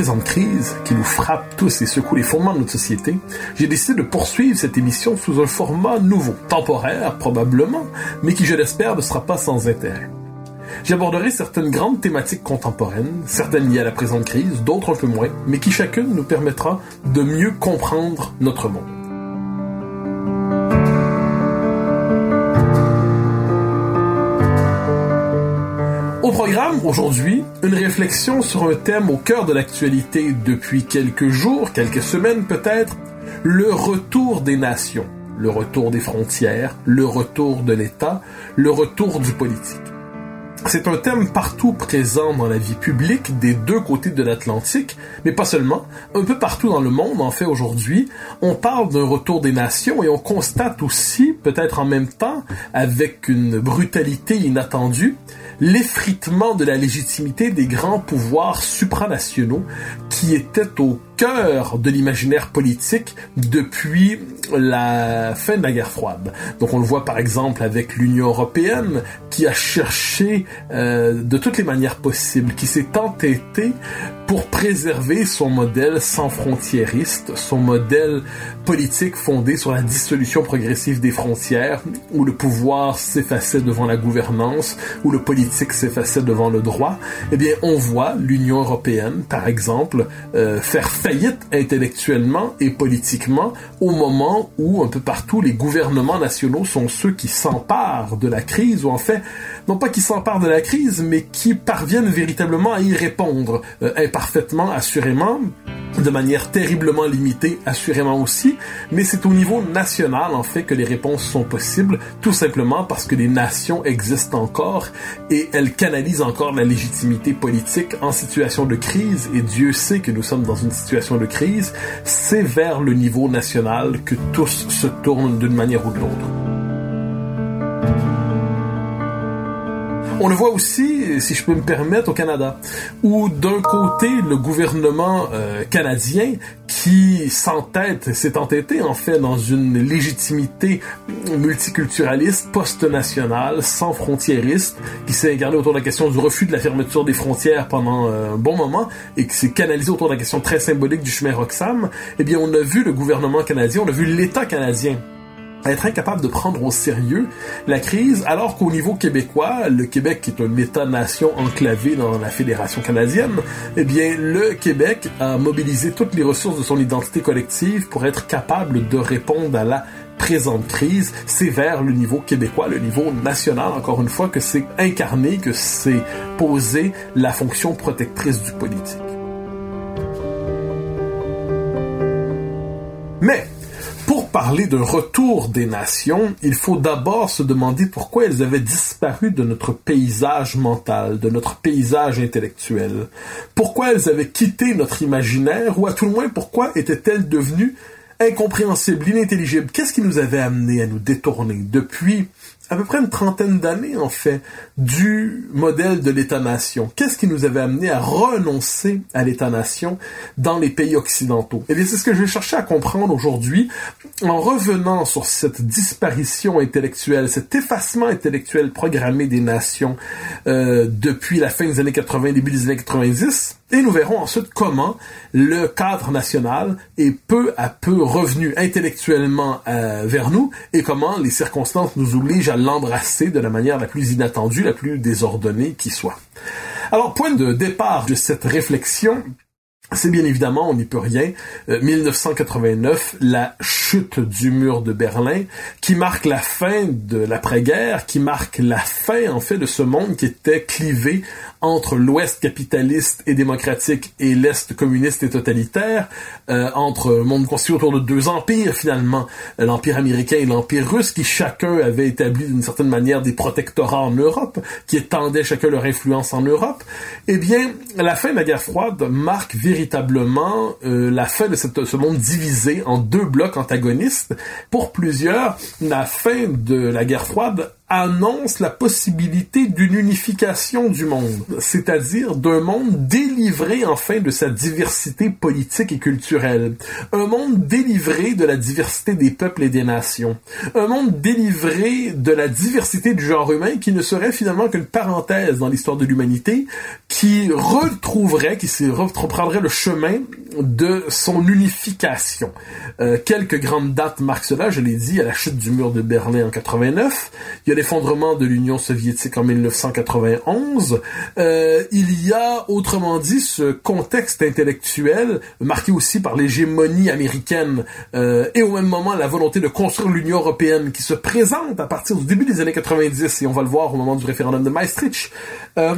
Présente crise qui nous frappe tous et secoue les fondements de notre société, j'ai décidé de poursuivre cette émission sous un format nouveau, temporaire probablement, mais qui je l'espère ne sera pas sans intérêt. J'aborderai certaines grandes thématiques contemporaines, certaines liées à la présente crise, d'autres un peu moins, mais qui chacune nous permettra de mieux comprendre notre monde. Aujourd'hui, une réflexion sur un thème au cœur de l'actualité depuis quelques jours, quelques semaines peut-être, le retour des nations, le retour des frontières, le retour de l'État, le retour du politique. C'est un thème partout présent dans la vie publique des deux côtés de l'Atlantique, mais pas seulement. Un peu partout dans le monde, en fait, aujourd'hui, on parle d'un retour des nations et on constate aussi, peut-être en même temps, avec une brutalité inattendue, l'effritement de la légitimité des grands pouvoirs supranationaux qui étaient au cœur de l'imaginaire politique depuis la fin de la guerre froide. Donc on le voit par exemple avec l'Union européenne qui a cherché euh, de toutes les manières possibles, qui s'est entêtée pour préserver son modèle sans frontiériste, son modèle politique fondé sur la dissolution progressive des frontières, où le pouvoir s'effaçait devant la gouvernance, où le politique s'effaçait devant le droit, eh bien on voit l'Union européenne, par exemple, euh, faire faillite intellectuellement et politiquement au moment où un peu partout les gouvernements nationaux sont ceux qui s'emparent de la crise, ou en fait, non pas qui s'emparent de la crise, mais qui parviennent véritablement à y répondre, euh, parfaitement, assurément, de manière terriblement limitée, assurément aussi, mais c'est au niveau national, en fait, que les réponses sont possibles, tout simplement parce que les nations existent encore et elles canalisent encore la légitimité politique en situation de crise, et Dieu sait que nous sommes dans une situation de crise, c'est vers le niveau national que tous se tournent d'une manière ou de l'autre. On le voit aussi, si je peux me permettre, au Canada, où d'un côté, le gouvernement euh, canadien qui s'entête, s'est entêté en fait dans une légitimité multiculturaliste, post-nationale, sans frontiériste, qui s'est incarné autour de la question du refus de la fermeture des frontières pendant euh, un bon moment et qui s'est canalisé autour de la question très symbolique du chemin Roxham, eh bien on a vu le gouvernement canadien, on a vu l'État canadien être incapable de prendre au sérieux la crise, alors qu'au niveau québécois, le Québec qui est un État-nation enclavé dans la Fédération canadienne, eh bien, le Québec a mobilisé toutes les ressources de son identité collective pour être capable de répondre à la présente crise. C'est vers le niveau québécois, le niveau national, encore une fois, que c'est incarné, que c'est posé la fonction protectrice du politique. Mais, pour parler d'un retour des nations, il faut d'abord se demander pourquoi elles avaient disparu de notre paysage mental, de notre paysage intellectuel. Pourquoi elles avaient quitté notre imaginaire, ou à tout le moins pourquoi étaient-elles devenues incompréhensibles, inintelligibles? Qu'est-ce qui nous avait amené à nous détourner? Depuis à peu près une trentaine d'années, en fait, du modèle de l'État-nation. Qu'est-ce qui nous avait amené à renoncer à l'État-nation dans les pays occidentaux? Eh bien, c'est ce que je vais chercher à comprendre aujourd'hui en revenant sur cette disparition intellectuelle, cet effacement intellectuel programmé des nations euh, depuis la fin des années 80, début des années 90, et nous verrons ensuite comment le cadre national est peu à peu revenu intellectuellement euh, vers nous et comment les circonstances nous obligent à l'embrasser de la manière la plus inattendue, la plus désordonnée qui soit. Alors, point de départ de cette réflexion, c'est bien évidemment, on n'y peut rien, 1989, euh, la chute du mur de Berlin, qui marque la fin de l'après-guerre, qui marque la fin, en fait, de ce monde qui était clivé entre l'Ouest capitaliste et démocratique et l'Est communiste et totalitaire, euh, entre un monde constitué autour de deux empires, finalement, l'Empire américain et l'Empire russe, qui chacun avait établi d'une certaine manière des protectorats en Europe, qui étendaient chacun leur influence en Europe, eh bien, la fin de la guerre froide marque véritablement véritablement euh, la fin de ce monde divisé en deux blocs antagonistes. Pour plusieurs, la fin de la guerre froide annonce la possibilité d'une unification du monde, c'est-à-dire d'un monde délivré enfin de sa diversité politique et culturelle, un monde délivré de la diversité des peuples et des nations, un monde délivré de la diversité du genre humain qui ne serait finalement qu'une parenthèse dans l'histoire de l'humanité, qui retrouverait, qui se reprendrait le chemin de son unification. Euh, quelques grandes dates marquent cela, je l'ai dit, à la chute du mur de Berlin en 89, il y a l'effondrement de l'Union soviétique en 1991, euh, il y a, autrement dit, ce contexte intellectuel marqué aussi par l'hégémonie américaine euh, et au même moment la volonté de construire l'Union européenne qui se présente à partir du début des années 90, et on va le voir au moment du référendum de Maastricht. Euh,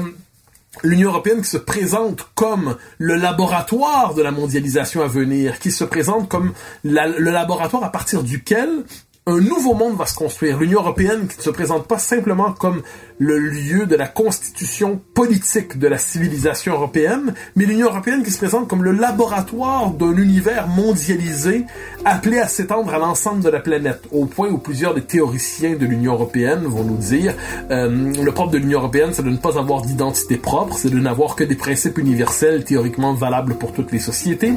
l'Union européenne qui se présente comme le laboratoire de la mondialisation à venir, qui se présente comme le laboratoire à partir duquel un nouveau monde va se construire. L'Union européenne qui ne se présente pas simplement comme le lieu de la constitution politique de la civilisation européenne, mais l'Union européenne qui se présente comme le laboratoire d'un univers mondialisé appelé à s'étendre à l'ensemble de la planète, au point où plusieurs des théoriciens de l'Union européenne vont nous dire euh, le propre de l'Union européenne, c'est de ne pas avoir d'identité propre, c'est de n'avoir que des principes universels théoriquement valables pour toutes les sociétés.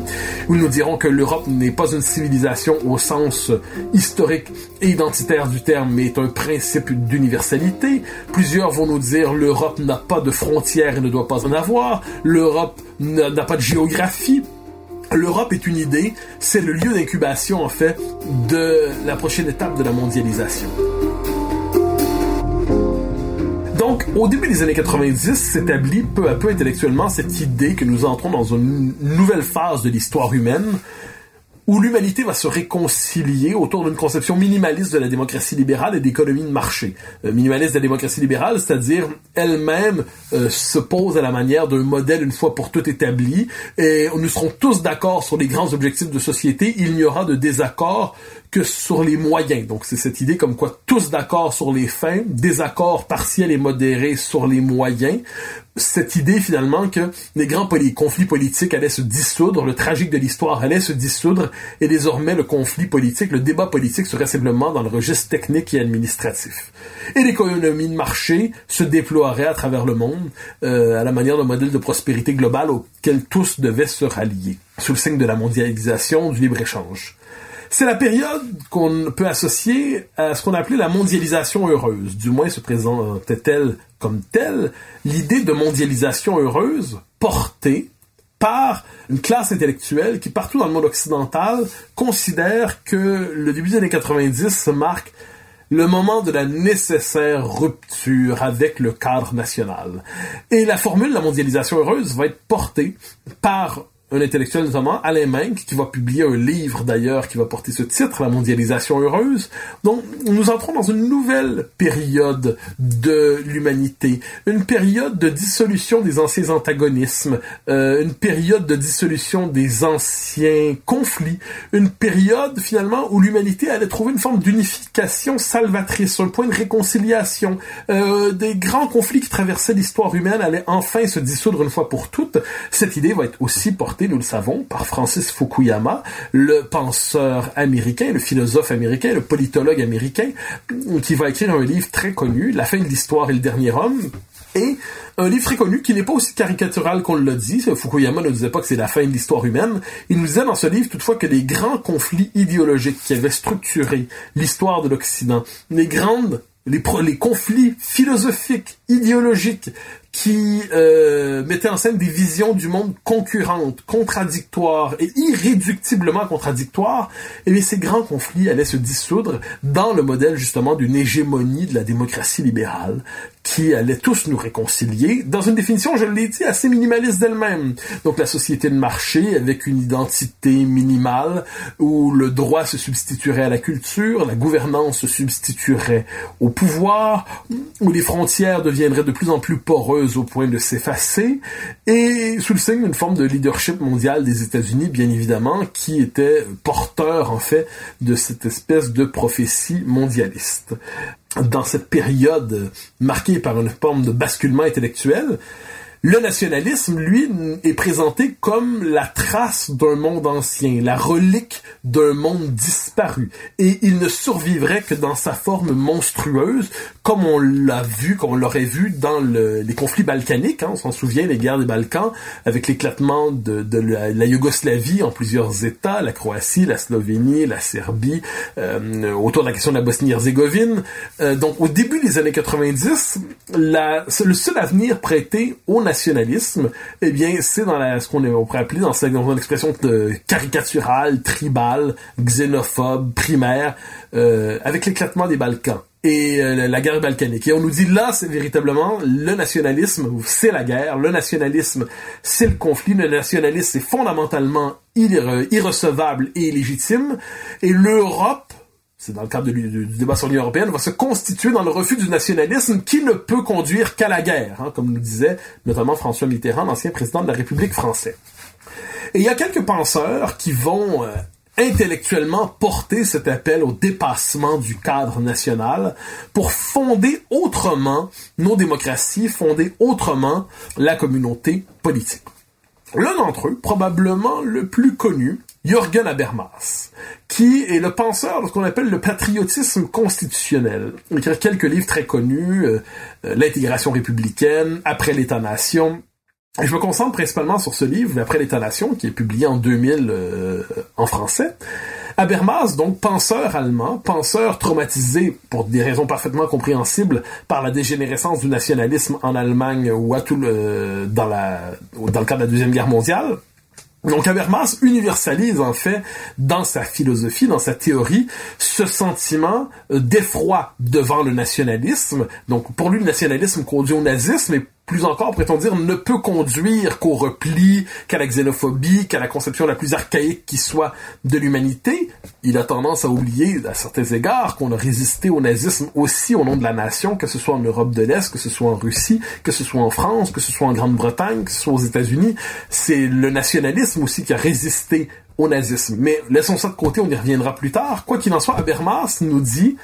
Ou nous dirons que l'Europe n'est pas une civilisation au sens historique et identitaire du terme, mais est un principe d'universalité. Plusieurs vont nous dire l'Europe n'a pas de frontières et ne doit pas en avoir. L'Europe n'a pas de géographie. L'Europe est une idée, c'est le lieu d'incubation en fait de la prochaine étape de la mondialisation. Donc, au début des années 90, s'établit peu à peu intellectuellement cette idée que nous entrons dans une nouvelle phase de l'histoire humaine, où l'humanité va se réconcilier autour d'une conception minimaliste de la démocratie libérale et d'économie de marché. Euh, minimaliste de la démocratie libérale, c'est-à-dire elle-même euh, se pose à la manière d'un modèle une fois pour toutes établi, et nous serons tous d'accord sur les grands objectifs de société, il n'y aura de désaccord que sur les moyens. Donc c'est cette idée comme quoi tous d'accord sur les fins, désaccord partiel et modéré sur les moyens. Cette idée finalement que les grands conflits politiques allaient se dissoudre, le tragique de l'histoire allait se dissoudre, et désormais le conflit politique, le débat politique serait simplement dans le registre technique et administratif. Et l'économie de marché se déploierait à travers le monde euh, à la manière d'un modèle de prospérité globale auquel tous devaient se rallier, sous le signe de la mondialisation, du libre-échange. C'est la période qu'on peut associer à ce qu'on appelait la mondialisation heureuse. Du moins se présentait-elle comme telle l'idée de mondialisation heureuse portée par une classe intellectuelle qui, partout dans le monde occidental, considère que le début des années 90 se marque le moment de la nécessaire rupture avec le cadre national. Et la formule de la mondialisation heureuse va être portée par un intellectuel notamment, Alain Menck, qui va publier un livre d'ailleurs qui va porter ce titre, La mondialisation heureuse. Donc, nous entrons dans une nouvelle période de l'humanité, une période de dissolution des anciens antagonismes, euh, une période de dissolution des anciens conflits, une période finalement où l'humanité allait trouver une forme d'unification salvatrice, un point de réconciliation. Euh, des grands conflits qui traversaient l'histoire humaine allaient enfin se dissoudre une fois pour toutes. Cette idée va être aussi portée nous le savons, par Francis Fukuyama, le penseur américain, le philosophe américain, le politologue américain, qui va écrire un livre très connu, La fin de l'histoire et le dernier homme, et un livre très connu qui n'est pas aussi caricatural qu'on l'a dit. Fukuyama ne disait pas que c'est la fin de l'histoire humaine. Il nous disait dans ce livre toutefois que les grands conflits idéologiques qui avaient structuré l'histoire de l'Occident, les grandes les conflits philosophiques, idéologiques qui euh, mettaient en scène des visions du monde concurrentes, contradictoires et irréductiblement contradictoires, et eh bien ces grands conflits allaient se dissoudre dans le modèle justement d'une hégémonie de la démocratie libérale qui allait tous nous réconcilier dans une définition, je l'ai dit, assez minimaliste d'elle-même. Donc la société de marché avec une identité minimale où le droit se substituerait à la culture, la gouvernance se substituerait au pouvoir, où les frontières deviendraient de plus en plus poreuses au point de s'effacer, et sous le signe d'une forme de leadership mondial des États-Unis, bien évidemment, qui était porteur en fait de cette espèce de prophétie mondialiste dans cette période marquée par une forme de basculement intellectuel, le nationalisme, lui, est présenté comme la trace d'un monde ancien, la relique d'un monde disparu. Et il ne survivrait que dans sa forme monstrueuse, comme on l'a vu, comme on l'aurait vu dans les conflits balkaniques. Hein, on s'en souvient, les guerres des Balkans, avec l'éclatement de, la, Yougoslavie en plusieurs États, la Croatie, la Slovénie, la Serbie, euh, autour de la question de la Bosnie-Herzégovine. Euh, donc, au début des années 90, la, le seul avenir prêté au nationalisme nationalisme, eh bien, c'est dans la, ce qu'on pourrait appeler dans, cette, expression de caricaturale, tribale, xénophobe, primaire, euh, avec l'éclatement des Balkans et euh, la guerre balkanique. Et on nous dit là, c'est véritablement le nationalisme, c'est la guerre, le nationalisme, c'est le conflit, le nationalisme, c'est fondamentalement irrecevable et illégitime, et l'Europe c'est dans le cadre du, débat sur l'Union européenne, va se constituer dans le refus du nationalisme qui ne peut conduire qu'à la guerre, hein, comme nous disait notamment François Mitterrand, l'ancien président de la République française. Et il y a quelques penseurs qui vont euh, intellectuellement porter cet appel au dépassement du cadre national pour fonder autrement nos démocraties, fonder autrement la communauté politique. L'un d'entre eux, probablement le plus connu, Jürgen Habermas, qui est le penseur de ce qu'on appelle le patriotisme constitutionnel. Il écrit quelques livres très connus, euh, euh, L'intégration républicaine, Après l'État-nation. Je me concentre principalement sur ce livre, Après l'État-nation, qui est publié en 2000 euh, en français. Habermas, donc penseur allemand, penseur traumatisé pour des raisons parfaitement compréhensibles par la dégénérescence du nationalisme en Allemagne ou à tout le, dans, la, dans le cadre de la Deuxième Guerre mondiale, donc Habermas universalise en fait dans sa philosophie, dans sa théorie, ce sentiment d'effroi devant le nationalisme. Donc pour lui, le nationalisme conduit au nazisme et plus encore, pourrait-on dire, ne peut conduire qu'au repli, qu'à la xénophobie, qu'à la conception la plus archaïque qui soit de l'humanité. Il a tendance à oublier, à certains égards, qu'on a résisté au nazisme aussi au nom de la nation, que ce soit en Europe de l'Est, que ce soit en Russie, que ce soit en France, que ce soit en Grande-Bretagne, que ce soit aux États-Unis. C'est le nationalisme aussi qui a résisté au nazisme. Mais laissons ça de côté, on y reviendra plus tard. Quoi qu'il en soit, Habermas nous dit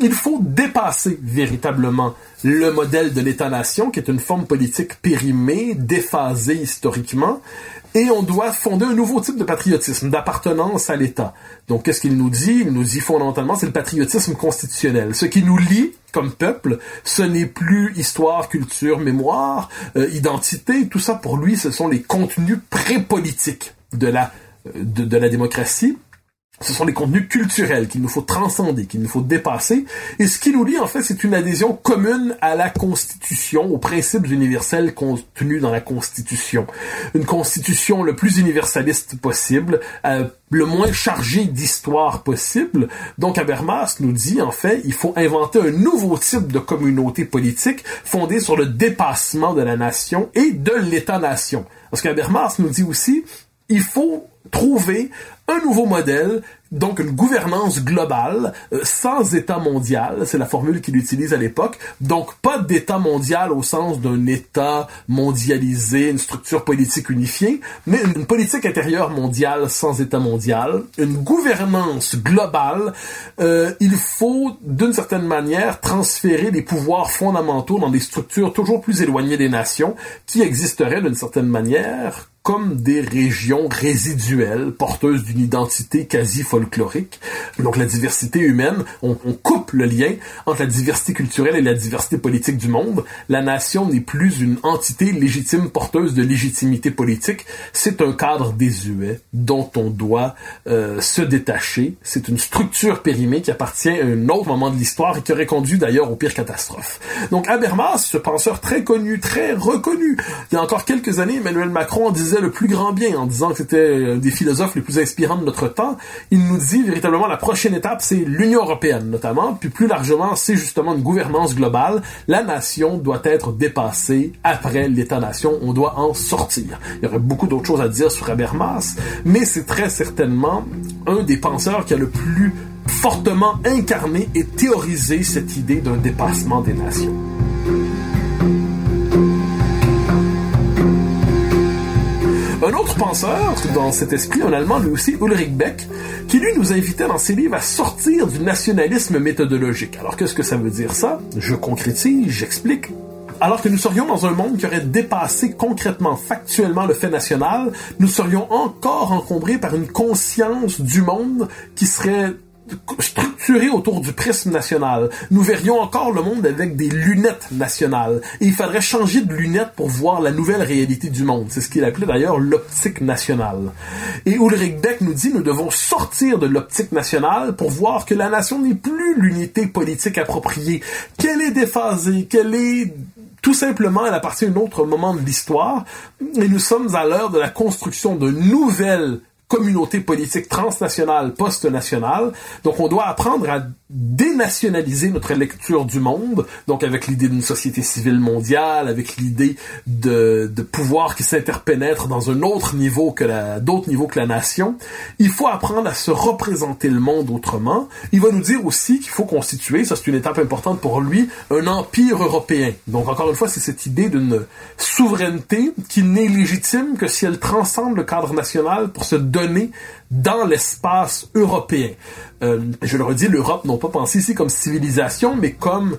il faut dépasser véritablement le modèle de l'État-nation, qui est une forme politique périmée, déphasée historiquement, et on doit fonder un nouveau type de patriotisme, d'appartenance à l'État. Donc, qu'est-ce qu'il nous dit? Il nous dit fondamentalement, c'est le patriotisme constitutionnel. Ce qui nous lie comme peuple, ce n'est plus histoire, culture, mémoire, euh, identité. Tout ça, pour lui, ce sont les contenus pré-politiques de la, euh, de la démocratie ce sont les contenus culturels qu'il nous faut transcender, qu'il nous faut dépasser. Et ce qui nous lie, en fait, c'est une adhésion commune à la Constitution, aux principes universels contenus dans la Constitution. Une Constitution le plus universaliste possible, euh, le moins chargée d'histoire possible. Donc Habermas nous dit, en fait, il faut inventer un nouveau type de communauté politique fondée sur le dépassement de la nation et de l'État-nation. Parce qu'Habermas nous dit aussi, il faut trouver un nouveau modèle, donc une gouvernance globale, euh, sans État mondial, c'est la formule qu'il utilise à l'époque, donc pas d'État mondial au sens d'un État mondialisé, une structure politique unifiée, mais une politique intérieure mondiale sans État mondial, une gouvernance globale, euh, il faut d'une certaine manière transférer les pouvoirs fondamentaux dans des structures toujours plus éloignées des nations qui existeraient d'une certaine manière comme des régions résiduelles, porteuses d'une identité quasi folklorique. Donc la diversité humaine, on, on, coupe le lien entre la diversité culturelle et la diversité politique du monde. La nation n'est plus une entité légitime porteuse de légitimité politique, c'est un cadre désuet dont on doit euh, se détacher. C'est une structure périmée qui appartient à un autre moment de l'histoire et qui aurait conduit d'ailleurs aux pires catastrophes. Donc Habermas, ce penseur très connu, très reconnu, il y a encore quelques années, Emmanuel Macron disait le plus grand bien en disant que c'était des philosophes les plus inspirants de notre temps. Il nous dit véritablement la prochaine étape, c'est l'Union européenne notamment, puis plus largement, c'est justement une gouvernance globale. La nation doit être dépassée après l'État-nation. On doit en sortir. Il y aurait beaucoup d'autres choses à dire sur Habermas, mais c'est très certainement un des penseurs qui a le plus fortement incarné et théorisé cette idée d'un dépassement des nations. Autre penseur dans cet esprit, un Allemand lui aussi, Ulrich Beck, qui lui nous invitait dans ses livres à sortir du nationalisme méthodologique. Alors qu'est-ce que ça veut dire ça? Je concrétise, j'explique. Alors que nous serions dans un monde qui aurait dépassé concrètement, factuellement le fait national, nous serions encore encombrés par une conscience du monde qui serait structuré autour du prisme national. Nous verrions encore le monde avec des lunettes nationales. Et il faudrait changer de lunettes pour voir la nouvelle réalité du monde. C'est ce qu'il appelait d'ailleurs l'optique nationale. Et Ulrich Beck nous dit nous devons sortir de l'optique nationale pour voir que la nation n'est plus l'unité politique appropriée, qu'elle est déphasée, qu'elle est tout simplement, elle appartient à un autre moment de l'histoire, et nous sommes à l'heure de la construction de nouvelles communauté politique transnationale, post-nationale. Donc on doit apprendre à dénationaliser notre lecture du monde, donc avec l'idée d'une société civile mondiale, avec l'idée de, de pouvoir qui s'interpénètre dans un autre niveau que la, d'autres niveaux que la nation. Il faut apprendre à se représenter le monde autrement. Il va nous dire aussi qu'il faut constituer, ça c'est une étape importante pour lui, un empire européen. Donc encore une fois, c'est cette idée d'une souveraineté qui n'est légitime que si elle transcende le cadre national pour se dans l'espace européen. Euh, je le redis, l'Europe non pas pensée ici comme civilisation, mais comme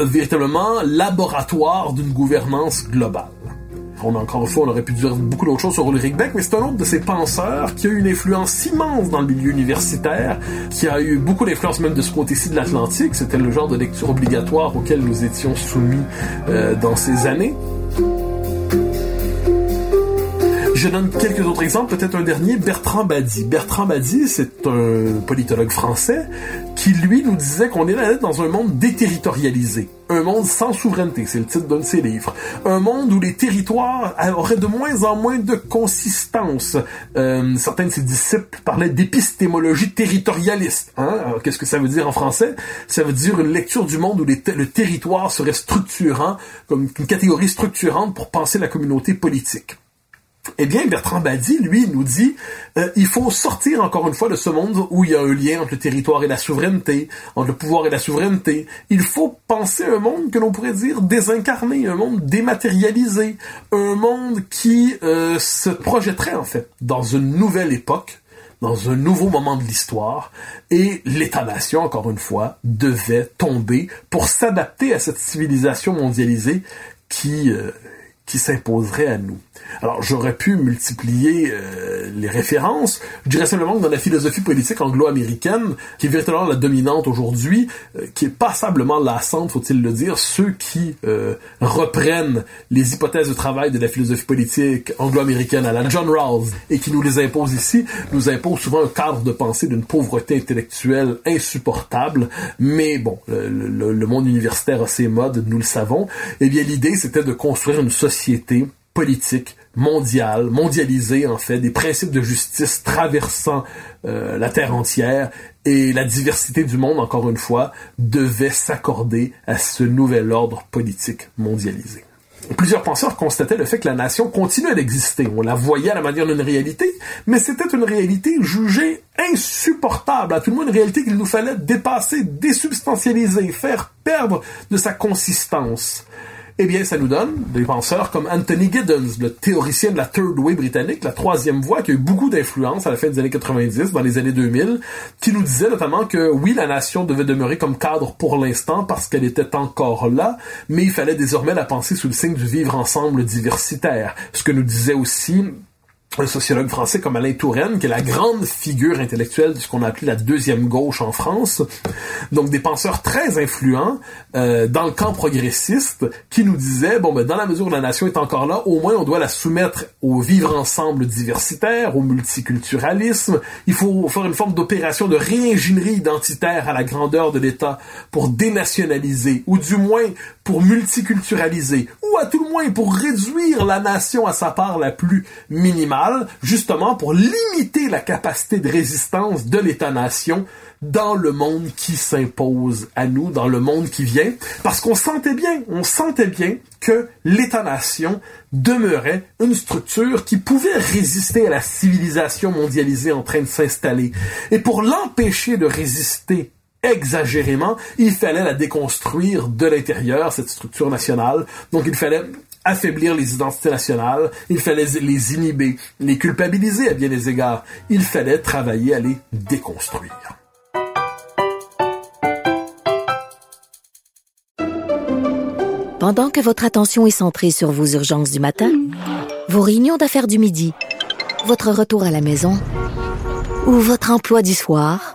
euh, véritablement laboratoire d'une gouvernance globale. On a encore une fois, on aurait pu dire beaucoup d'autres choses sur Ulrich Beck, mais c'est un autre de ces penseurs qui a eu une influence immense dans le milieu universitaire, qui a eu beaucoup d'influence même de ce côté-ci de l'Atlantique. C'était le genre de lecture obligatoire auquel nous étions soumis euh, dans ces années. Je donne quelques autres exemples, peut-être un dernier, Bertrand Badi. Bertrand Badi, c'est un politologue français qui, lui, nous disait qu'on est dans un monde déterritorialisé. Un monde sans souveraineté, c'est le titre d'un de ses livres. Un monde où les territoires auraient de moins en moins de consistance. Euh, certains de ses disciples parlaient d'épistémologie territorialiste. Hein? Qu'est-ce que ça veut dire en français? Ça veut dire une lecture du monde où le territoire serait structurant, comme une catégorie structurante pour penser la communauté politique. Eh bien, Bertrand Badi, lui, nous dit euh, il faut sortir encore une fois de ce monde où il y a un lien entre le territoire et la souveraineté, entre le pouvoir et la souveraineté. Il faut penser un monde que l'on pourrait dire désincarné, un monde dématérialisé, un monde qui euh, se projetterait en fait dans une nouvelle époque, dans un nouveau moment de l'histoire, et l'État-nation, encore une fois, devait tomber pour s'adapter à cette civilisation mondialisée qui, euh, qui s'imposerait à nous. Alors, j'aurais pu multiplier euh, les références. Je dirais simplement que dans la philosophie politique anglo-américaine, qui est véritablement la dominante aujourd'hui, euh, qui est passablement lassante, faut-il le dire, ceux qui euh, reprennent les hypothèses de travail de la philosophie politique anglo-américaine à la John Rawls et qui nous les imposent ici, nous imposent souvent un cadre de pensée d'une pauvreté intellectuelle insupportable. Mais bon, le, le monde universitaire a ses modes, nous le savons. Eh bien, l'idée, c'était de construire une société politique mondiale, mondialisée en fait, des principes de justice traversant euh, la terre entière et la diversité du monde, encore une fois, devait s'accorder à ce nouvel ordre politique mondialisé. Plusieurs penseurs constataient le fait que la nation continuait d'exister. On la voyait à la manière d'une réalité, mais c'était une réalité jugée insupportable, à tout le monde une réalité qu'il nous fallait dépasser, désubstantialiser, faire perdre de sa consistance. Eh bien, ça nous donne des penseurs comme Anthony Giddens, le théoricien de la Third Way britannique, la troisième voie, qui a eu beaucoup d'influence à la fin des années 90, dans les années 2000, qui nous disait notamment que oui, la nation devait demeurer comme cadre pour l'instant parce qu'elle était encore là, mais il fallait désormais la penser sous le signe du vivre ensemble diversitaire. Ce que nous disait aussi un sociologue français comme Alain Touraine, qui est la grande figure intellectuelle de ce qu'on a appelé la deuxième gauche en France. Donc des penseurs très influents euh, dans le camp progressiste qui nous disaient, bon, ben, dans la mesure où la nation est encore là, au moins on doit la soumettre au vivre ensemble diversitaire, au multiculturalisme. Il faut faire une forme d'opération de réingénierie identitaire à la grandeur de l'État pour dénationaliser, ou du moins pour multiculturaliser, ou à tout le moins pour réduire la nation à sa part la plus minimale, justement pour limiter la capacité de résistance de l'État-nation dans le monde qui s'impose à nous, dans le monde qui vient, parce qu'on sentait bien, on sentait bien que l'État-nation demeurait une structure qui pouvait résister à la civilisation mondialisée en train de s'installer. Et pour l'empêcher de résister exagérément, il fallait la déconstruire de l'intérieur, cette structure nationale. Donc il fallait affaiblir les identités nationales, il fallait les inhiber, les culpabiliser à bien des égards. Il fallait travailler à les déconstruire. Pendant que votre attention est centrée sur vos urgences du matin, vos réunions d'affaires du midi, votre retour à la maison ou votre emploi du soir,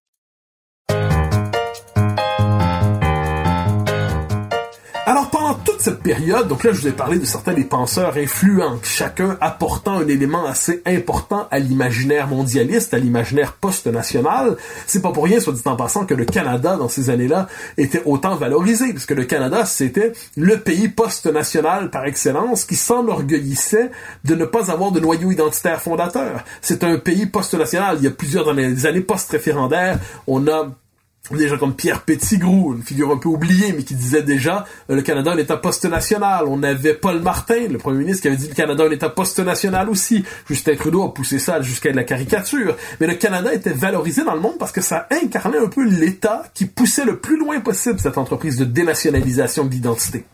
cette période, donc là je vous ai parlé de certains des penseurs influents, chacun apportant un élément assez important à l'imaginaire mondialiste, à l'imaginaire post-national. C'est pas pour rien, soit dit en passant, que le Canada dans ces années-là était autant valorisé, puisque le Canada c'était le pays post-national par excellence qui s'enorgueillissait de ne pas avoir de noyau identitaire fondateur. C'est un pays post-national. Il y a plusieurs dans les années post-référendaires, on a des gens comme Pierre Petitgrou, une figure un peu oubliée, mais qui disait déjà euh, le Canada un État post-national. On avait Paul Martin, le premier ministre, qui avait dit le Canada un État post-national aussi. Justin Trudeau a poussé ça jusqu'à la caricature. Mais le Canada était valorisé dans le monde parce que ça incarnait un peu l'État qui poussait le plus loin possible cette entreprise de dénationalisation de l'identité.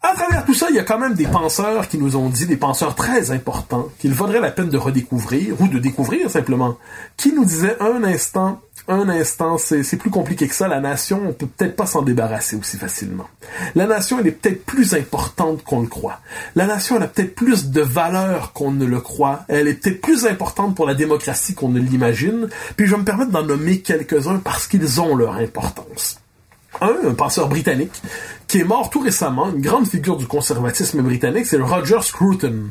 À travers tout ça, il y a quand même des penseurs qui nous ont dit, des penseurs très importants, qu'il vaudrait la peine de redécouvrir, ou de découvrir simplement, qui nous disaient un instant, un instant, c'est plus compliqué que ça, la nation, on peut peut-être pas s'en débarrasser aussi facilement. La nation, elle est peut-être plus importante qu'on le croit. La nation, elle a peut-être plus de valeur qu'on ne le croit. Elle est peut-être plus importante pour la démocratie qu'on ne l'imagine. Puis je vais me permettre d'en nommer quelques-uns parce qu'ils ont leur importance un, un penseur britannique, qui est mort tout récemment, une grande figure du conservatisme britannique, c'est Roger Scruton.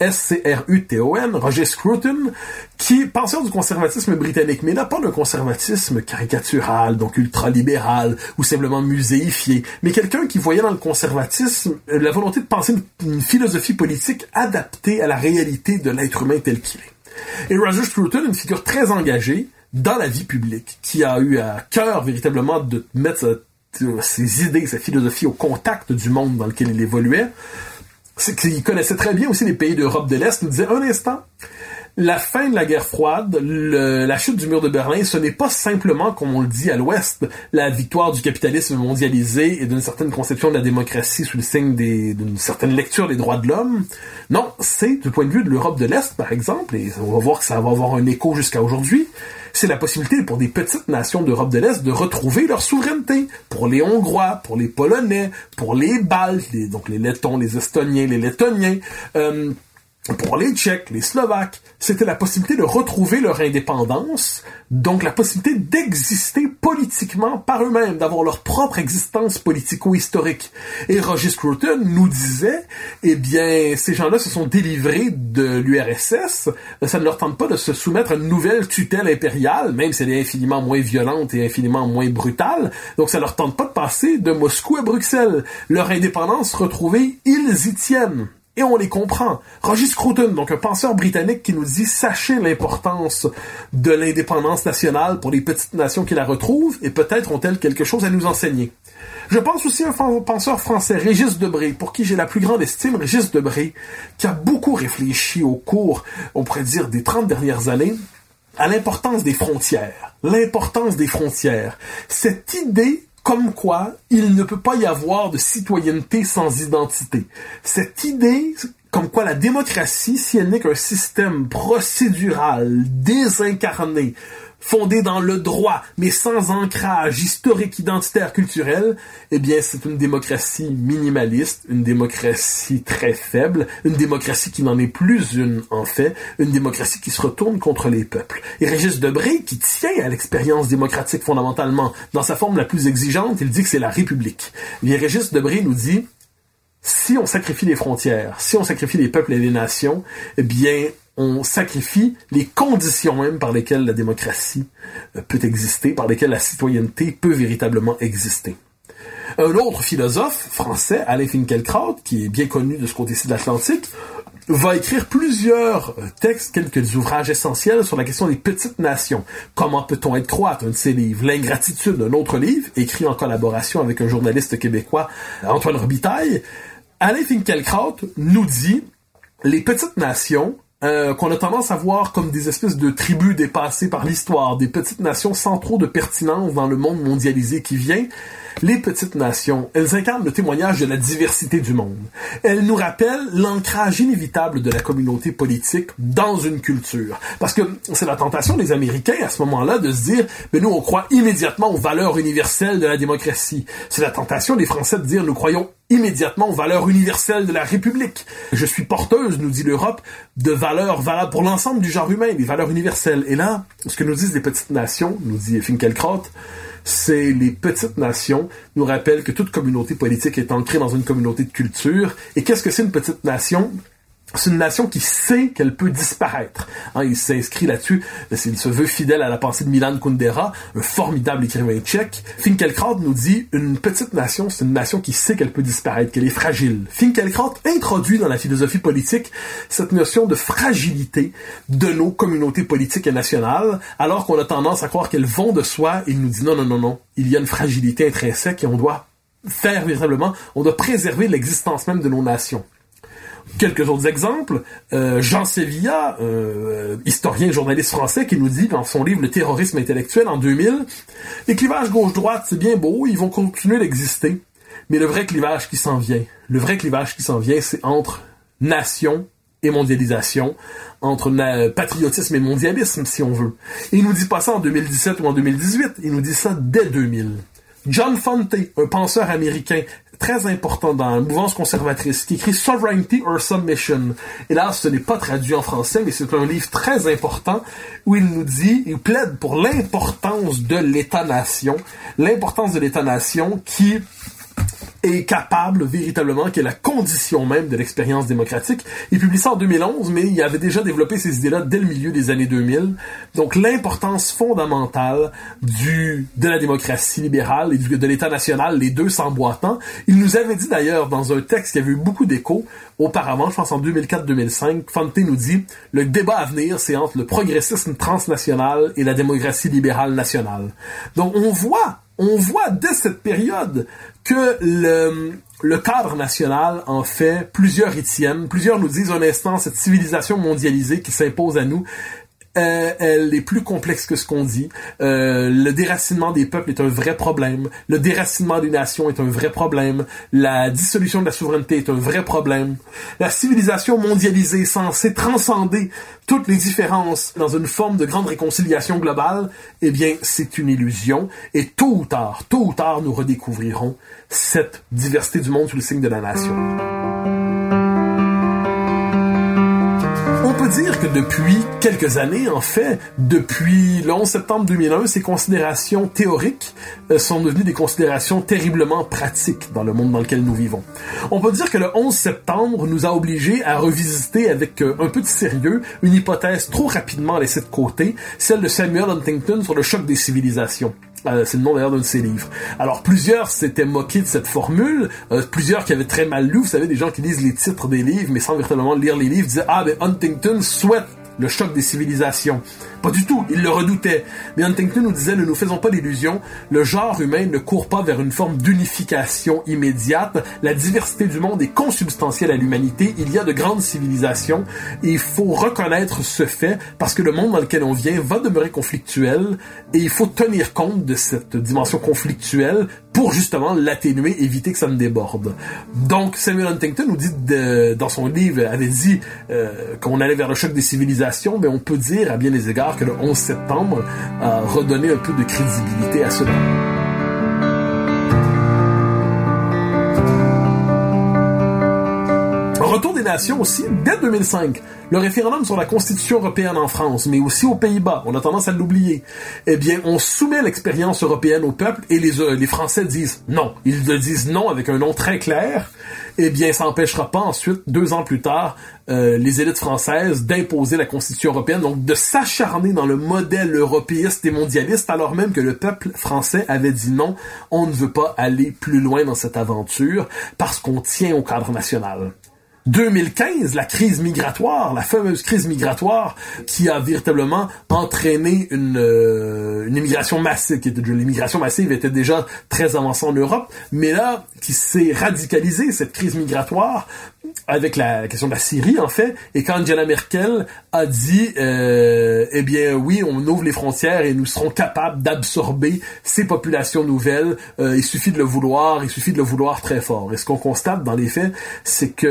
S-C-R-U-T-O-N, Roger Scruton, qui est penseur du conservatisme britannique, mais n'a pas d'un conservatisme caricatural, donc ultralibéral, ou simplement muséifié, mais quelqu'un qui voyait dans le conservatisme la volonté de penser une, une philosophie politique adaptée à la réalité de l'être humain tel qu'il est. Et Roger Scruton, une figure très engagée, dans la vie publique, qui a eu à cœur véritablement de mettre ses idées, sa philosophie au contact du monde dans lequel il évoluait, c'est qu'il connaissait très bien aussi les pays d'Europe de l'Est, nous disait un instant, la fin de la guerre froide, la chute du mur de Berlin, ce n'est pas simplement, comme on le dit à l'Ouest, la victoire du capitalisme mondialisé et d'une certaine conception de la démocratie sous le signe d'une certaine lecture des droits de l'homme. Non, c'est, du point de vue de l'Europe de l'Est, par exemple, et on va voir que ça va avoir un écho jusqu'à aujourd'hui, c'est la possibilité pour des petites nations d'Europe de l'Est de retrouver leur souveraineté. Pour les Hongrois, pour les Polonais, pour les Baltes, donc les Lettons, les Estoniens, les Lettoniens. Euh, pour les Tchèques, les Slovaques, c'était la possibilité de retrouver leur indépendance, donc la possibilité d'exister politiquement par eux-mêmes, d'avoir leur propre existence politico-historique. Et Roger Scruton nous disait, eh bien, ces gens-là se sont délivrés de l'URSS, ça ne leur tente pas de se soumettre à une nouvelle tutelle impériale, même si elle est infiniment moins violente et infiniment moins brutale, donc ça leur tente pas de passer de Moscou à Bruxelles. Leur indépendance retrouvée, ils y tiennent. Et on les comprend. Roger Scruton, donc un penseur britannique qui nous dit sachez l'importance de l'indépendance nationale pour les petites nations qui la retrouvent et peut-être ont-elles quelque chose à nous enseigner. Je pense aussi à un penseur français, Régis Debré, pour qui j'ai la plus grande estime, Régis Debré, qui a beaucoup réfléchi au cours, on pourrait dire, des 30 dernières années, à l'importance des frontières. L'importance des frontières. Cette idée comme quoi il ne peut pas y avoir de citoyenneté sans identité. Cette idée comme quoi la démocratie, si elle n'est qu'un système procédural, désincarné, fondée dans le droit, mais sans ancrage historique, identitaire, culturel, eh bien, c'est une démocratie minimaliste, une démocratie très faible, une démocratie qui n'en est plus une, en fait, une démocratie qui se retourne contre les peuples. Et Régis Debré, qui tient à l'expérience démocratique fondamentalement, dans sa forme la plus exigeante, il dit que c'est la République. Eh bien, Régis Debré nous dit, si on sacrifie les frontières, si on sacrifie les peuples et les nations, eh bien, on sacrifie les conditions même par lesquelles la démocratie euh, peut exister, par lesquelles la citoyenneté peut véritablement exister. Un autre philosophe français, Alain Finkielkraut, qui est bien connu de ce côté-ci de l'Atlantique, va écrire plusieurs euh, textes, quelques ouvrages essentiels sur la question des petites nations. Comment peut-on être croate? Un de ses livres. L'ingratitude, un autre livre, écrit en collaboration avec un journaliste québécois, Antoine Robitaille. Alain Finkielkraut nous dit les petites nations euh, qu'on a tendance à voir comme des espèces de tribus dépassées par l'histoire, des petites nations sans trop de pertinence dans le monde mondialisé qui vient, les petites nations, elles incarnent le témoignage de la diversité du monde. Elles nous rappellent l'ancrage inévitable de la communauté politique dans une culture. Parce que c'est la tentation des Américains à ce moment-là de se dire, mais nous on croit immédiatement aux valeurs universelles de la démocratie. C'est la tentation des Français de dire, nous croyons immédiatement aux valeurs universelles de la République. Je suis porteuse, nous dit l'Europe, de valeurs valables pour l'ensemble du genre humain, des valeurs universelles. Et là, ce que nous disent les petites nations, nous dit Finkelkraut, c'est les petites nations nous rappellent que toute communauté politique est ancrée dans une communauté de culture. Et qu'est-ce que c'est une petite nation? C'est une nation qui sait qu'elle peut disparaître. Hein, il s'inscrit là-dessus, il se veut fidèle à la pensée de Milan Kundera, un formidable écrivain tchèque. Finkelkraut nous dit, une petite nation, c'est une nation qui sait qu'elle peut disparaître, qu'elle est fragile. Finkelkraut introduit dans la philosophie politique cette notion de fragilité de nos communautés politiques et nationales, alors qu'on a tendance à croire qu'elles vont de soi. Il nous dit non, non, non, non, il y a une fragilité intrinsèque et on doit faire véritablement, on doit préserver l'existence même de nos nations. Quelques autres exemples. Euh, Jean Sevilla, euh, historien et journaliste français, qui nous dit dans son livre Le terrorisme intellectuel en 2000, les clivages gauche-droite, c'est bien beau, ils vont continuer d'exister, mais le vrai clivage qui s'en vient, le vrai clivage qui s'en vient, c'est entre nation et mondialisation, entre patriotisme et mondialisme, si on veut. Et il nous dit pas ça en 2017 ou en 2018, il nous dit ça dès 2000. John Fonte, un penseur américain très important dans la mouvance conservatrice, qui écrit Sovereignty or Submission. Et là, ce n'est pas traduit en français, mais c'est un livre très important où il nous dit, il plaide pour l'importance de l'État-nation, l'importance de l'État-nation qui est capable véritablement, qui est la condition même de l'expérience démocratique. Il publie ça en 2011, mais il avait déjà développé ces idées-là dès le milieu des années 2000. Donc l'importance fondamentale du de la démocratie libérale et de l'État national, les deux s'emboîtant. Il nous avait dit d'ailleurs dans un texte qui avait eu beaucoup d'écho auparavant, je pense en 2004-2005, Fante nous dit le débat à venir, c'est entre le progressisme transnational et la démocratie libérale nationale. Donc on voit on voit dès cette période que le, cadre national en fait plusieurs y Plusieurs nous disent un instant cette civilisation mondialisée qui s'impose à nous euh, elle est plus complexe que ce qu'on dit. Euh, le déracinement des peuples est un vrai problème. Le déracinement des nations est un vrai problème. La dissolution de la souveraineté est un vrai problème. La civilisation mondialisée censée transcender toutes les différences dans une forme de grande réconciliation globale, eh bien, c'est une illusion. Et tôt ou tard, tôt ou tard, nous redécouvrirons cette diversité du monde sous le signe de la nation. Peut dire que depuis quelques années, en fait, depuis le 11 septembre 2001, ces considérations théoriques euh, sont devenues des considérations terriblement pratiques dans le monde dans lequel nous vivons. On peut dire que le 11 septembre nous a obligés à revisiter avec euh, un peu de sérieux une hypothèse trop rapidement laissée de côté, celle de Samuel Huntington sur le choc des civilisations. Euh, c'est le nom d'ailleurs d'un de ses livres. Alors plusieurs s'étaient moqués de cette formule, euh, plusieurs qui avaient très mal lu, vous savez, des gens qui lisent les titres des livres mais sans véritablement lire les livres, disaient ah ben Huntington souhaite le choc des civilisations. Pas du tout, il le redoutait. Mais Huntington nous disait, ne nous faisons pas d'illusions, le genre humain ne court pas vers une forme d'unification immédiate, la diversité du monde est consubstantielle à l'humanité, il y a de grandes civilisations, et il faut reconnaître ce fait, parce que le monde dans lequel on vient va demeurer conflictuel, et il faut tenir compte de cette dimension conflictuelle pour justement l'atténuer, éviter que ça ne déborde. Donc Samuel Huntington nous dit, dans son livre, avait dit euh, qu'on allait vers le choc des civilisations, mais on peut dire à bien des égards que le 11 septembre a redonné un peu de crédibilité à cela. Retour des nations aussi, dès 2005, le référendum sur la Constitution européenne en France, mais aussi aux Pays-Bas, on a tendance à l'oublier, eh bien, on soumet l'expérience européenne au peuple et les, euh, les Français disent non. Ils le disent non avec un nom très clair. Eh bien, ça n'empêchera pas ensuite, deux ans plus tard, euh, les élites françaises d'imposer la Constitution européenne, donc de s'acharner dans le modèle européiste et mondialiste, alors même que le peuple français avait dit non, on ne veut pas aller plus loin dans cette aventure parce qu'on tient au cadre national. 2015, la crise migratoire, la fameuse crise migratoire qui a véritablement entraîné une, euh, une immigration massive, qui était l'immigration massive était déjà très avancée en Europe, mais là, qui s'est radicalisée, cette crise migratoire, avec la question de la Syrie, en fait, et quand Angela Merkel a dit, euh, eh bien oui, on ouvre les frontières et nous serons capables d'absorber ces populations nouvelles, euh, il suffit de le vouloir, il suffit de le vouloir très fort. Et ce qu'on constate dans les faits, c'est que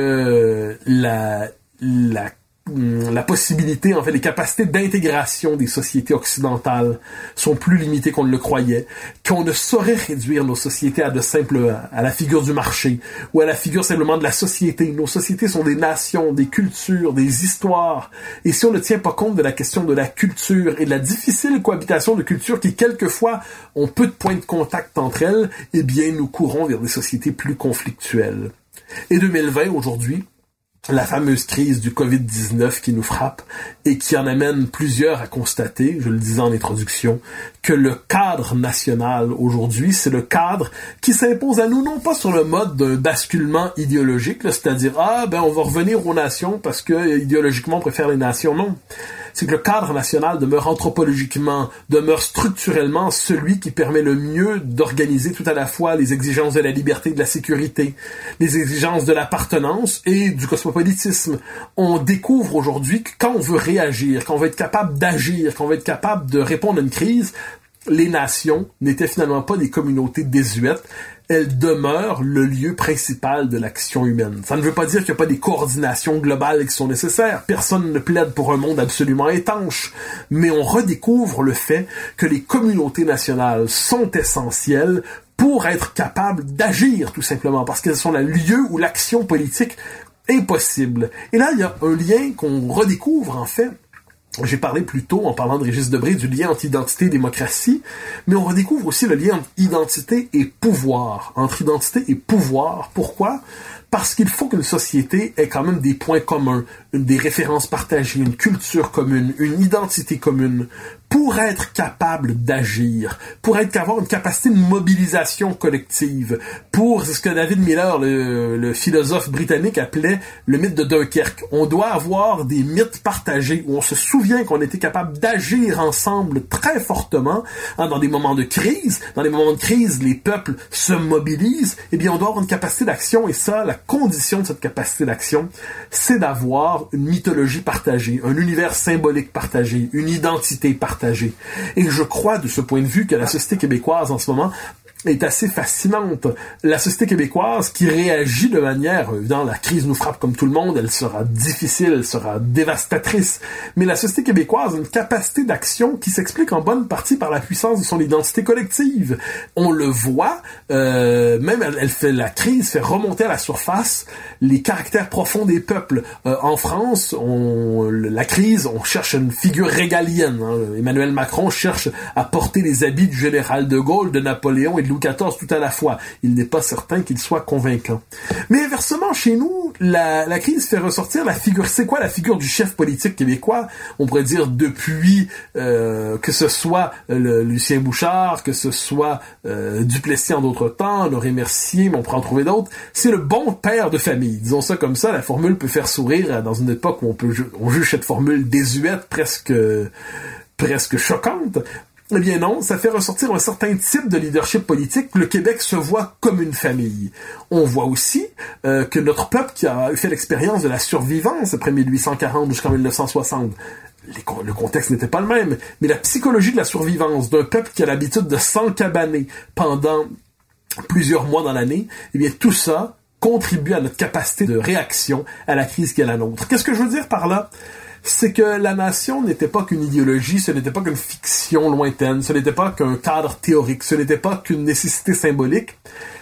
la, la Hum, la possibilité, en fait, les capacités d'intégration des sociétés occidentales sont plus limitées qu'on ne le croyait, qu'on ne saurait réduire nos sociétés à de simples, à la figure du marché, ou à la figure simplement de la société. Nos sociétés sont des nations, des cultures, des histoires, et si on ne tient pas compte de la question de la culture et de la difficile cohabitation de cultures qui, quelquefois, ont peu de points de contact entre elles, eh bien, nous courons vers des sociétés plus conflictuelles. Et 2020, aujourd'hui, la fameuse crise du Covid-19 qui nous frappe et qui en amène plusieurs à constater, je le disais en introduction, que le cadre national aujourd'hui, c'est le cadre qui s'impose à nous, non pas sur le mode d'un basculement idéologique, c'est-à-dire, ah, ben, on va revenir aux nations parce que idéologiquement on préfère les nations. Non c'est que le cadre national demeure anthropologiquement, demeure structurellement celui qui permet le mieux d'organiser tout à la fois les exigences de la liberté de la sécurité, les exigences de l'appartenance et du cosmopolitisme. On découvre aujourd'hui que quand on veut réagir, quand on veut être capable d'agir, quand on veut être capable de répondre à une crise, les nations n'étaient finalement pas des communautés désuètes, elle demeure le lieu principal de l'action humaine. Ça ne veut pas dire qu'il n'y a pas des coordinations globales qui sont nécessaires. Personne ne plaide pour un monde absolument étanche. Mais on redécouvre le fait que les communautés nationales sont essentielles pour être capables d'agir, tout simplement, parce qu'elles sont le lieu où l'action politique est possible. Et là, il y a un lien qu'on redécouvre, en fait, j'ai parlé plus tôt, en parlant de Régis Debré, du lien entre identité et démocratie, mais on redécouvre aussi le lien entre identité et pouvoir, entre identité et pouvoir. Pourquoi? Parce qu'il faut qu'une société ait quand même des points communs, des références partagées, une culture commune, une identité commune, pour être capable d'agir, pour être avoir une capacité de mobilisation collective, pour ce que David Miller, le, philosophe britannique, appelait le mythe de Dunkerque. On doit avoir des mythes partagés où on se souvient qu'on était capable d'agir ensemble très fortement hein, dans des moments de crise. Dans les moments de crise, les peuples se mobilisent. Eh bien, on doit avoir une capacité d'action et ça, la condition de cette capacité d'action, c'est d'avoir une mythologie partagée, un univers symbolique partagé, une identité partagée et je crois de ce point de vue que la société québécoise en ce moment est assez fascinante. La société québécoise qui réagit de manière, évidemment, la crise nous frappe comme tout le monde, elle sera difficile, elle sera dévastatrice, mais la société québécoise a une capacité d'action qui s'explique en bonne partie par la puissance de son identité collective. On le voit, euh, même elle, fait la crise fait remonter à la surface les caractères profonds des peuples. Euh, en France, on, la crise, on cherche une figure régalienne. Hein. Emmanuel Macron cherche à porter les habits du général de Gaulle, de Napoléon et de Louis XIV tout à la fois. Il n'est pas certain qu'il soit convaincant. Mais inversement, chez nous, la, crise fait ressortir la figure. C'est quoi la figure du chef politique québécois? On pourrait dire depuis euh, que ce soit Lucien Bouchard, que ce soit euh, Duplessis en d'autres temps, Honoré Mercier, mais on pourrait en trouver d'autres. C'est le bon père de famille. Disons ça comme ça. La formule peut faire sourire dans une époque où on peut on juge cette formule désuète, presque presque choquante. Eh bien non, ça fait ressortir un certain type de leadership politique. Le Québec se voit comme une famille. On voit aussi euh, que notre peuple qui a fait l'expérience de la survivance après 1840 jusqu'en 1960, le contexte n'était pas le même, mais la psychologie de la survivance d'un peuple qui a l'habitude de s'encabaner pendant plusieurs mois dans l'année, eh bien tout ça contribue à notre capacité de réaction à la crise qui est la nôtre. Qu'est-ce que je veux dire par là? C'est que la nation n'était pas qu'une idéologie, ce n'était pas qu'une fiction lointaine, ce n'était pas qu'un cadre théorique, ce n'était pas qu'une nécessité symbolique,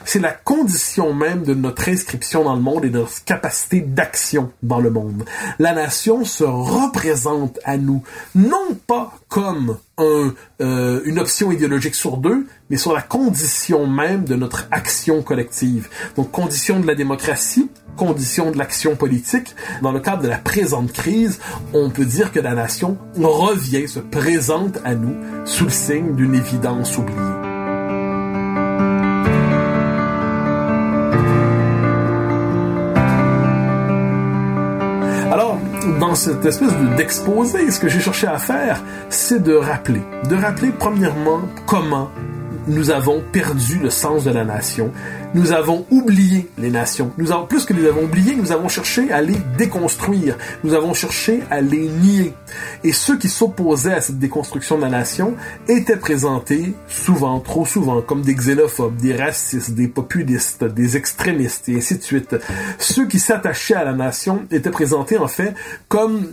c'est la condition même de notre inscription dans le monde et de notre capacité d'action dans le monde. La nation se représente à nous, non pas comme euh, une option idéologique sur deux, mais sur la condition même de notre action collective. Donc, condition de la démocratie, condition de l'action politique. Dans le cadre de la présente crise, on peut dire que la nation revient, se présente à nous sous le signe d'une évidence oubliée. dans cette espèce d'exposé, ce que j'ai cherché à faire, c'est de rappeler. De rappeler, premièrement, comment nous avons perdu le sens de la nation. Nous avons oublié les nations. Nous avons, plus que nous avons oublié, nous avons cherché à les déconstruire. Nous avons cherché à les nier. Et ceux qui s'opposaient à cette déconstruction de la nation étaient présentés souvent, trop souvent, comme des xénophobes, des racistes, des populistes, des extrémistes et ainsi de suite. Ceux qui s'attachaient à la nation étaient présentés en fait comme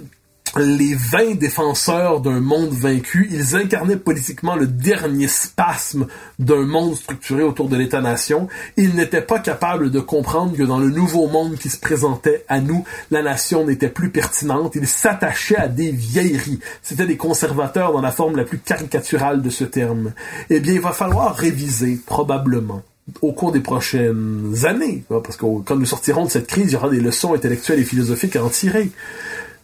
les vains défenseurs d'un monde vaincu, ils incarnaient politiquement le dernier spasme d'un monde structuré autour de l'État-nation. Ils n'étaient pas capables de comprendre que dans le nouveau monde qui se présentait à nous, la nation n'était plus pertinente. Ils s'attachaient à des vieilleries. C'étaient des conservateurs dans la forme la plus caricaturale de ce terme. Eh bien, il va falloir réviser, probablement au cours des prochaines années, parce que quand nous sortirons de cette crise, il y aura des leçons intellectuelles et philosophiques à en tirer.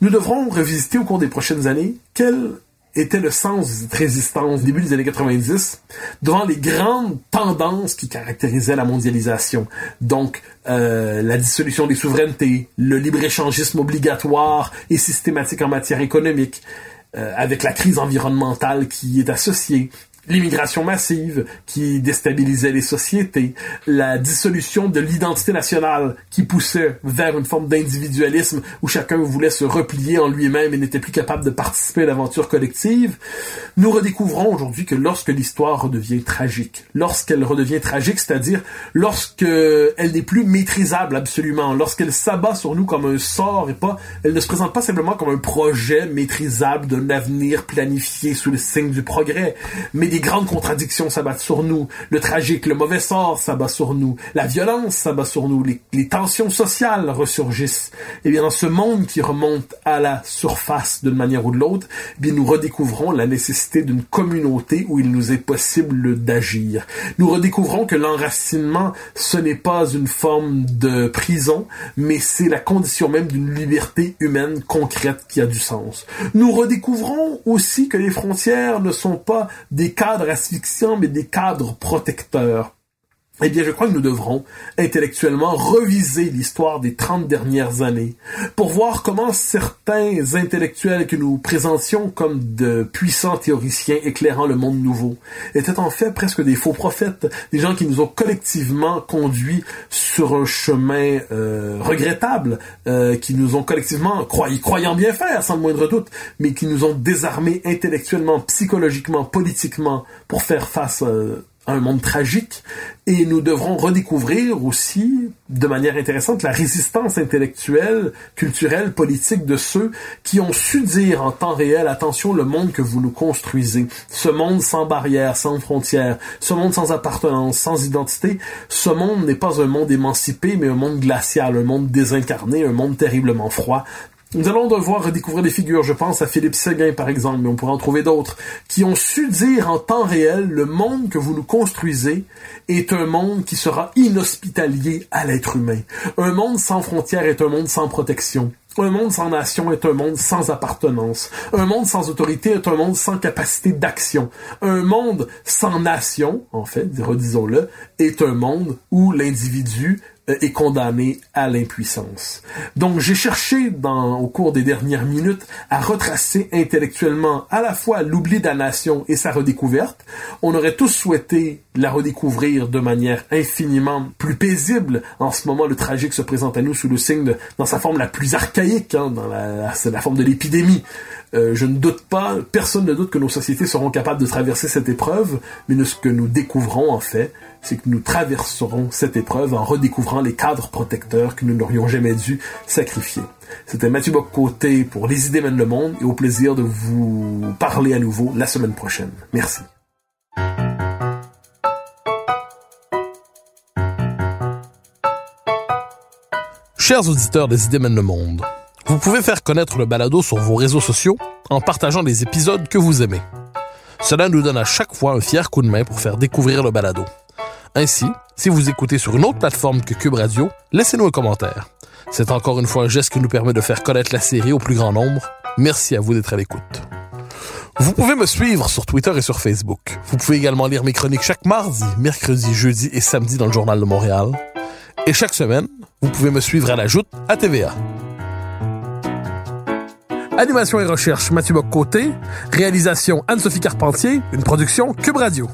Nous devrons revisiter au cours des prochaines années quel était le sens de résistance au début des années 90 devant les grandes tendances qui caractérisaient la mondialisation. Donc, euh, la dissolution des souverainetés, le libre-échangisme obligatoire et systématique en matière économique, euh, avec la crise environnementale qui y est associée, l'immigration massive qui déstabilisait les sociétés, la dissolution de l'identité nationale qui poussait vers une forme d'individualisme où chacun voulait se replier en lui-même et n'était plus capable de participer à l'aventure collective, nous redécouvrons aujourd'hui que lorsque l'histoire redevient tragique, lorsqu'elle redevient tragique, c'est-à-dire lorsque elle n'est plus maîtrisable absolument, lorsqu'elle s'abat sur nous comme un sort et pas, elle ne se présente pas simplement comme un projet maîtrisable d'un avenir planifié sous le signe du progrès, mais grandes contradictions s'abattent sur nous, le tragique, le mauvais sort s'abat sur nous, la violence s'abat sur nous, les, tensions sociales ressurgissent. Et bien dans ce monde qui remonte à la surface d'une manière ou de l'autre, eh bien nous redécouvrons la nécessité d'une communauté où il nous est possible d'agir. Nous redécouvrons que l'enracinement, ce n'est pas une forme de prison, mais c'est la condition même d'une liberté humaine concrète qui a du sens. Nous redécouvrons aussi que les frontières ne sont pas des cas cadres asphyxiants, mais des cadres protecteurs eh bien, je crois que nous devrons intellectuellement reviser l'histoire des 30 dernières années pour voir comment certains intellectuels que nous présentions comme de puissants théoriciens éclairant le monde nouveau étaient en fait presque des faux prophètes, des gens qui nous ont collectivement conduits sur un chemin euh, regrettable, euh, qui nous ont collectivement, croyant bien faire sans le moindre doute, mais qui nous ont désarmés intellectuellement, psychologiquement, politiquement pour faire face euh, un monde tragique, et nous devrons redécouvrir aussi, de manière intéressante, la résistance intellectuelle, culturelle, politique de ceux qui ont su dire en temps réel, attention, le monde que vous nous construisez, ce monde sans barrières, sans frontières, ce monde sans appartenance, sans identité, ce monde n'est pas un monde émancipé, mais un monde glacial, un monde désincarné, un monde terriblement froid, nous allons devoir redécouvrir des figures, je pense à Philippe Séguin par exemple, mais on pourra en trouver d'autres, qui ont su dire en temps réel le monde que vous nous construisez est un monde qui sera inhospitalier à l'être humain. Un monde sans frontières est un monde sans protection. Un monde sans nation est un monde sans appartenance. Un monde sans autorité est un monde sans capacité d'action. Un monde sans nation, en fait, redisons-le, est un monde où l'individu est condamné à l'impuissance. Donc j'ai cherché dans, au cours des dernières minutes à retracer intellectuellement à la fois l'oubli de la nation et sa redécouverte. On aurait tous souhaité la redécouvrir de manière infiniment plus paisible. En ce moment, le tragique se présente à nous sous le signe de, dans sa forme la plus archaïque, hein, dans la, c'est la forme de l'épidémie. Euh, je ne doute pas, personne ne doute que nos sociétés seront capables de traverser cette épreuve, mais ce que nous découvrons en fait, c'est que nous traverserons cette épreuve en redécouvrant les cadres protecteurs que nous n'aurions jamais dû sacrifier. C'était Mathieu Bock-Côté pour Les idées mènent le monde et au plaisir de vous parler à nouveau la semaine prochaine. Merci. Chers auditeurs des idées mènent le monde, vous pouvez faire connaître le balado sur vos réseaux sociaux en partageant les épisodes que vous aimez. Cela nous donne à chaque fois un fier coup de main pour faire découvrir le balado. Ainsi, si vous écoutez sur une autre plateforme que Cube Radio, laissez-nous un commentaire. C'est encore une fois un geste qui nous permet de faire connaître la série au plus grand nombre. Merci à vous d'être à l'écoute. Vous pouvez me suivre sur Twitter et sur Facebook. Vous pouvez également lire mes chroniques chaque mardi, mercredi, jeudi et samedi dans le Journal de Montréal. Et chaque semaine, vous pouvez me suivre à la joute à TVA. Animation et recherche Mathieu Bock-Côté. Réalisation Anne-Sophie Carpentier. Une production Cube Radio.